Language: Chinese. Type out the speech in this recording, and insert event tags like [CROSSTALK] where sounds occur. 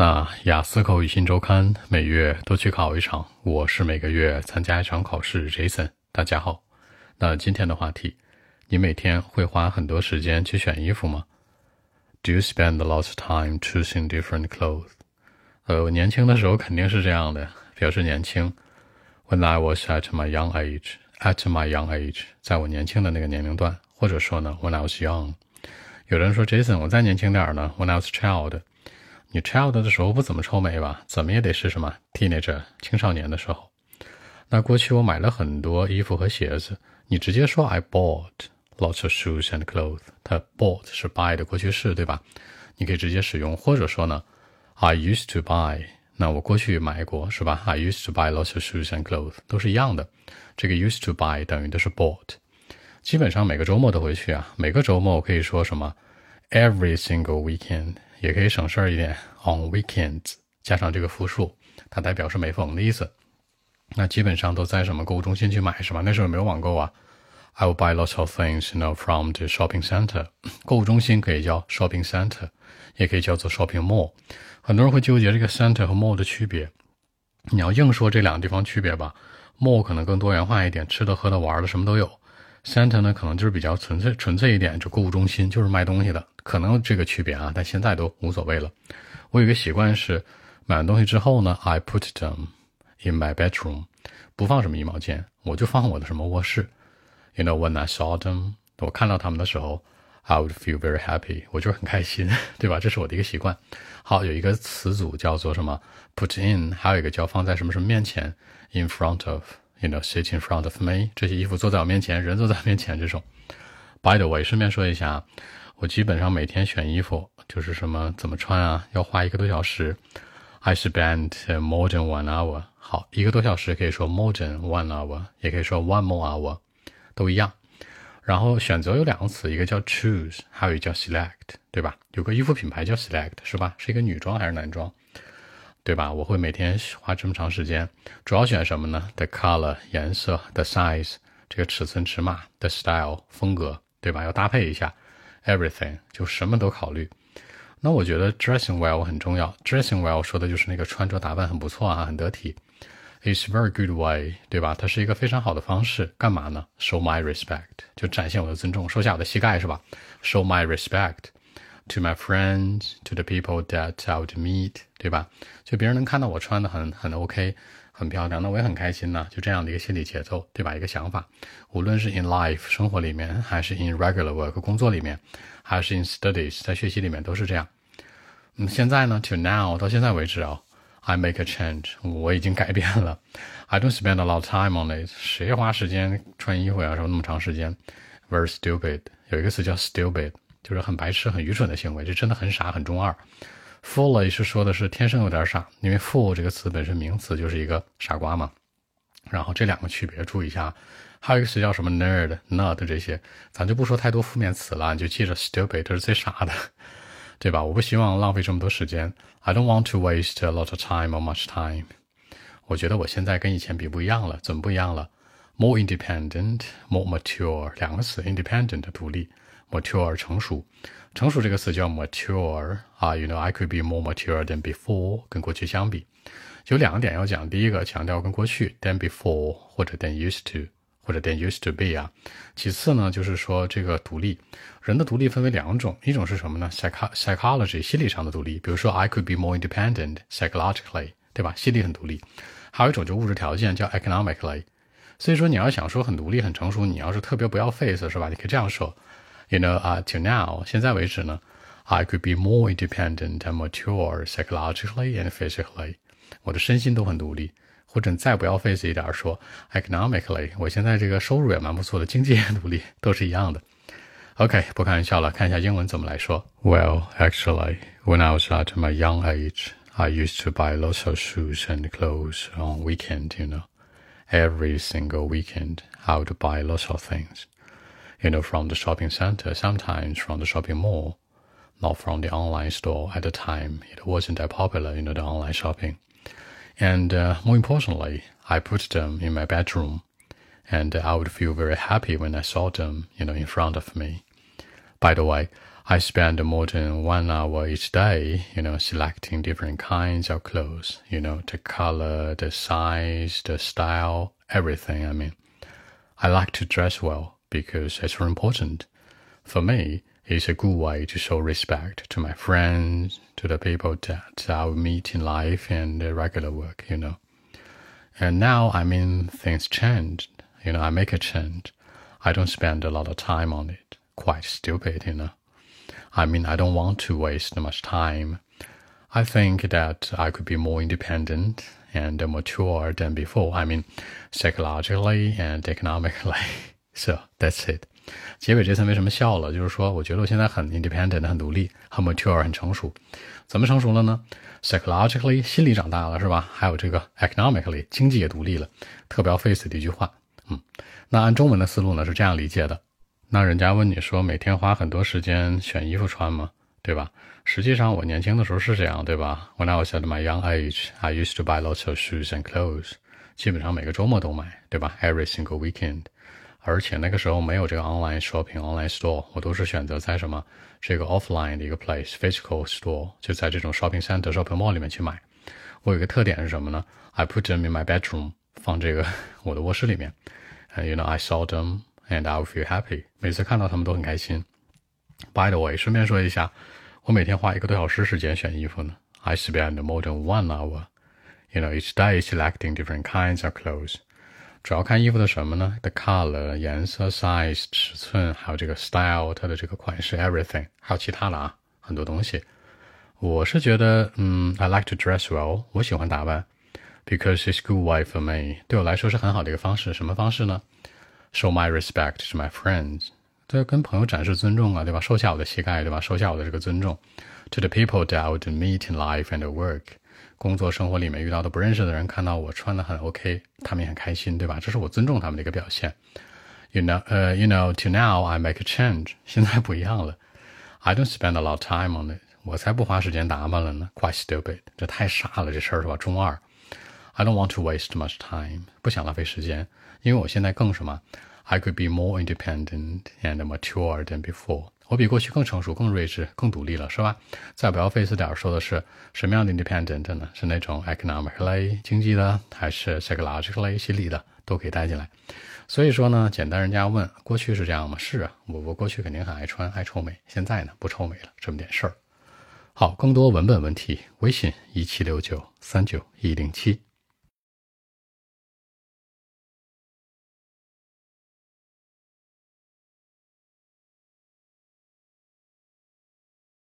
那雅思口语新周刊每月都去考一场，我是每个月参加一场考试。Jason，大家好。那今天的话题，你每天会花很多时间去选衣服吗？Do you spend a lot of time choosing different clothes？呃，我年轻的时候肯定是这样的，表示年轻。When I was at my young age，at my young age，在我年轻的那个年龄段，或者说呢，When I was young。有人说，Jason，我再年轻点儿呢，When I was child。你 child 的时候不怎么臭美吧？怎么也得是什么 teenager 青少年的时候。那过去我买了很多衣服和鞋子，你直接说 I bought lots of shoes and clothes。它 bought 是 buy 的过去式，对吧？你可以直接使用，或者说呢，I used to buy。那我过去买过，是吧？I used to buy lots of shoes and clothes，都是一样的。这个 used to buy 等于的是 bought。基本上每个周末都会去啊。每个周末我可以说什么？Every single weekend。也可以省事儿一点，on weekends 加上这个复数，它代表是每逢的意思。那基本上都在什么购物中心去买是吧？那时候没有网购啊。I will buy lots of things, you know, from the shopping center。购物中心可以叫 shopping center，也可以叫做 shopping mall。很多人会纠结这个 center 和 mall 的区别。你要硬说这两个地方区别吧，mall 可能更多元化一点，吃的、喝的、玩的什么都有。Center 呢，可能就是比较纯粹、纯粹一点，就购物中心，就是卖东西的，可能这个区别啊，但现在都无所谓了。我有一个习惯是，买完东西之后呢，I put them in my bedroom，不放什么衣帽间，我就放我的什么卧室。You know when I saw them，我看到他们的时候，I would feel very happy，我就是很开心，[LAUGHS] 对吧？这是我的一个习惯。好，有一个词组叫做什么？Put in，还有一个叫放在什么什么面前，in front of。You know, sit in front of me，这些衣服坐在我面前，人坐在面前这种。By the way，顺便说一下，我基本上每天选衣服就是什么怎么穿啊，要花一个多小时。I spend more than one hour。好，一个多小时可以说 more than one hour，也可以说 one more hour，都一样。然后选择有两个词，一个叫 choose，还有一个叫 select，对吧？有个衣服品牌叫 select，是吧？是一个女装还是男装？对吧？我会每天花这么长时间，主要选什么呢？The color 颜色，the size 这个尺寸尺码，the style 风格，对吧？要搭配一下，everything 就什么都考虑。那我觉得 dressing well 很重要，dressing well 说的就是那个穿着打扮很不错啊，很得体。It's very good way，对吧？它是一个非常好的方式，干嘛呢？Show my respect，就展现我的尊重，收下我的膝盖是吧？Show my respect。To my friends, to the people that I would meet，对吧？就别人能看到我穿的很很 OK，很漂亮，那我也很开心呢。就这样的一个心理节奏，对吧？一个想法，无论是 in life 生活里面，还是 in regular work 工作里面，还是 in studies 在学习里面，都是这样。嗯，现在呢，to now 到现在为止啊，I make a change，我已经改变了。I don't spend a lot of time on it，谁花时间穿衣服呀？什么那么长时间，very stupid。有一个词叫 stupid。就是很白痴、很愚蠢的行为，这真的很傻、很中二。Fool 是说的是天生有点傻，因为 fool 这个词本身名词就是一个傻瓜嘛。然后这两个区别注意一下，还有一个词叫什么 nerd、nut 这些，咱就不说太多负面词了，你就记着 stupid 这是最傻的，对吧？我不希望浪费这么多时间。I don't want to waste a lot of time or much time。我觉得我现在跟以前比不一样了，怎么不一样了？More independent, more mature，两个词，independent 独立。Mature 成熟，成熟这个词叫 mature 啊，you know I could be more mature than before，跟过去相比，有两个点要讲。第一个强调跟过去 than before 或者 than used to 或者 than used to be 啊。其次呢，就是说这个独立，人的独立分为两种，一种是什么呢？psychology 心理上的独立，比如说 I could be more independent psychologically，对吧？心理很独立。还有一种就物质条件叫 economically。所以说你要想说很独立很成熟，你要是特别不要 face 是吧？你可以这样说。You know, uh, till now，现在为止呢，I could be more independent and mature psychologically and physically。我的身心都很独立，或者再不要 face 一点说，economically，我现在这个收入也蛮不错的，经济也独立，都是一样的。OK，不开玩笑了，看一下英文怎么来说。Well, actually, when I was at my young age, I used to buy lots of shoes and clothes on weekend. You know, every single weekend I would buy lots of things you know, from the shopping center, sometimes from the shopping mall, not from the online store at the time. It wasn't that popular, you know, the online shopping. And uh, more importantly, I put them in my bedroom, and I would feel very happy when I saw them, you know, in front of me. By the way, I spend more than one hour each day, you know, selecting different kinds of clothes, you know, the color, the size, the style, everything. I mean, I like to dress well because it's very important. For me, it's a good way to show respect to my friends, to the people that I meet in life and regular work, you know. And now, I mean, things changed. You know, I make a change. I don't spend a lot of time on it. Quite stupid, you know. I mean, I don't want to waste much time. I think that I could be more independent and mature than before. I mean, psychologically and economically. [LAUGHS] So that's it. 结尾这层为什么笑了？就是说，我觉得我现在很 independent，很独立，很 mature，很成熟。怎么成熟了呢？psychologically，心理长大了，是吧？还有这个 economically，经济也独立了。特别要 face 的一句话。嗯，那按中文的思路呢是这样理解的。那人家问你说每天花很多时间选衣服穿吗？对吧？实际上我年轻的时候是这样，对吧？When I was at my young age, I used to buy lots of shoes and clothes，基本上每个周末都买，对吧？Every single weekend。而且那个时候没有这个 online shopping、online store，我都是选择在什么这个 offline 的一个 place，physical store，就在这种 shopping center、shopping mall 里面去买。我有一个特点是什么呢？I put them in my bedroom，放这个我的卧室里面。And [LAUGHS] you know I saw them。and I will feel happy。每次看到他们都很开心。By the way，顺便说一下，我每天花一个多小时时间选衣服呢。I spend more than one hour, you know, each day selecting different kinds of clothes。 主要看衣服的什么呢？The color，颜色，size，尺寸，还有这个 style，它的这个款式，everything，还有其他的啊，很多东西。我是觉得，嗯，I like to dress well，我喜欢打扮，because it's good way for me，对我来说是很好的一个方式。什么方式呢？show my respect to my friends，对，跟朋友展示尊重啊，对吧？收下我的膝盖，对吧？收下我的这个尊重。To the people that I would meet in life and work，工作生活里面遇到的不认识的人，看到我穿的很 OK，他们也很开心，对吧？这是我尊重他们的一个表现。You know，呃，You know，to now I make a change，现在不一样了。I [LAUGHS] don't spend a lot of time on it，我才不花时间打扮了呢。Quite stupid，这太傻了，这事儿是吧？中二。I don't want to waste much time，不想浪费时间，因为我现在更什么？I could be more independent and mature than before。 我比过去更成熟、更睿智、更独立了，是吧？再不要费死点说的是什么样的 independent 呢？是那种 economically 经济的，还是 psychologically 心理的，都可以带进来。所以说呢，简单人家问，过去是这样吗？是啊，我我过去肯定很爱穿、爱臭美，现在呢不臭美了，这么点事儿。好，更多文本问题，微信一七六九三九一零七。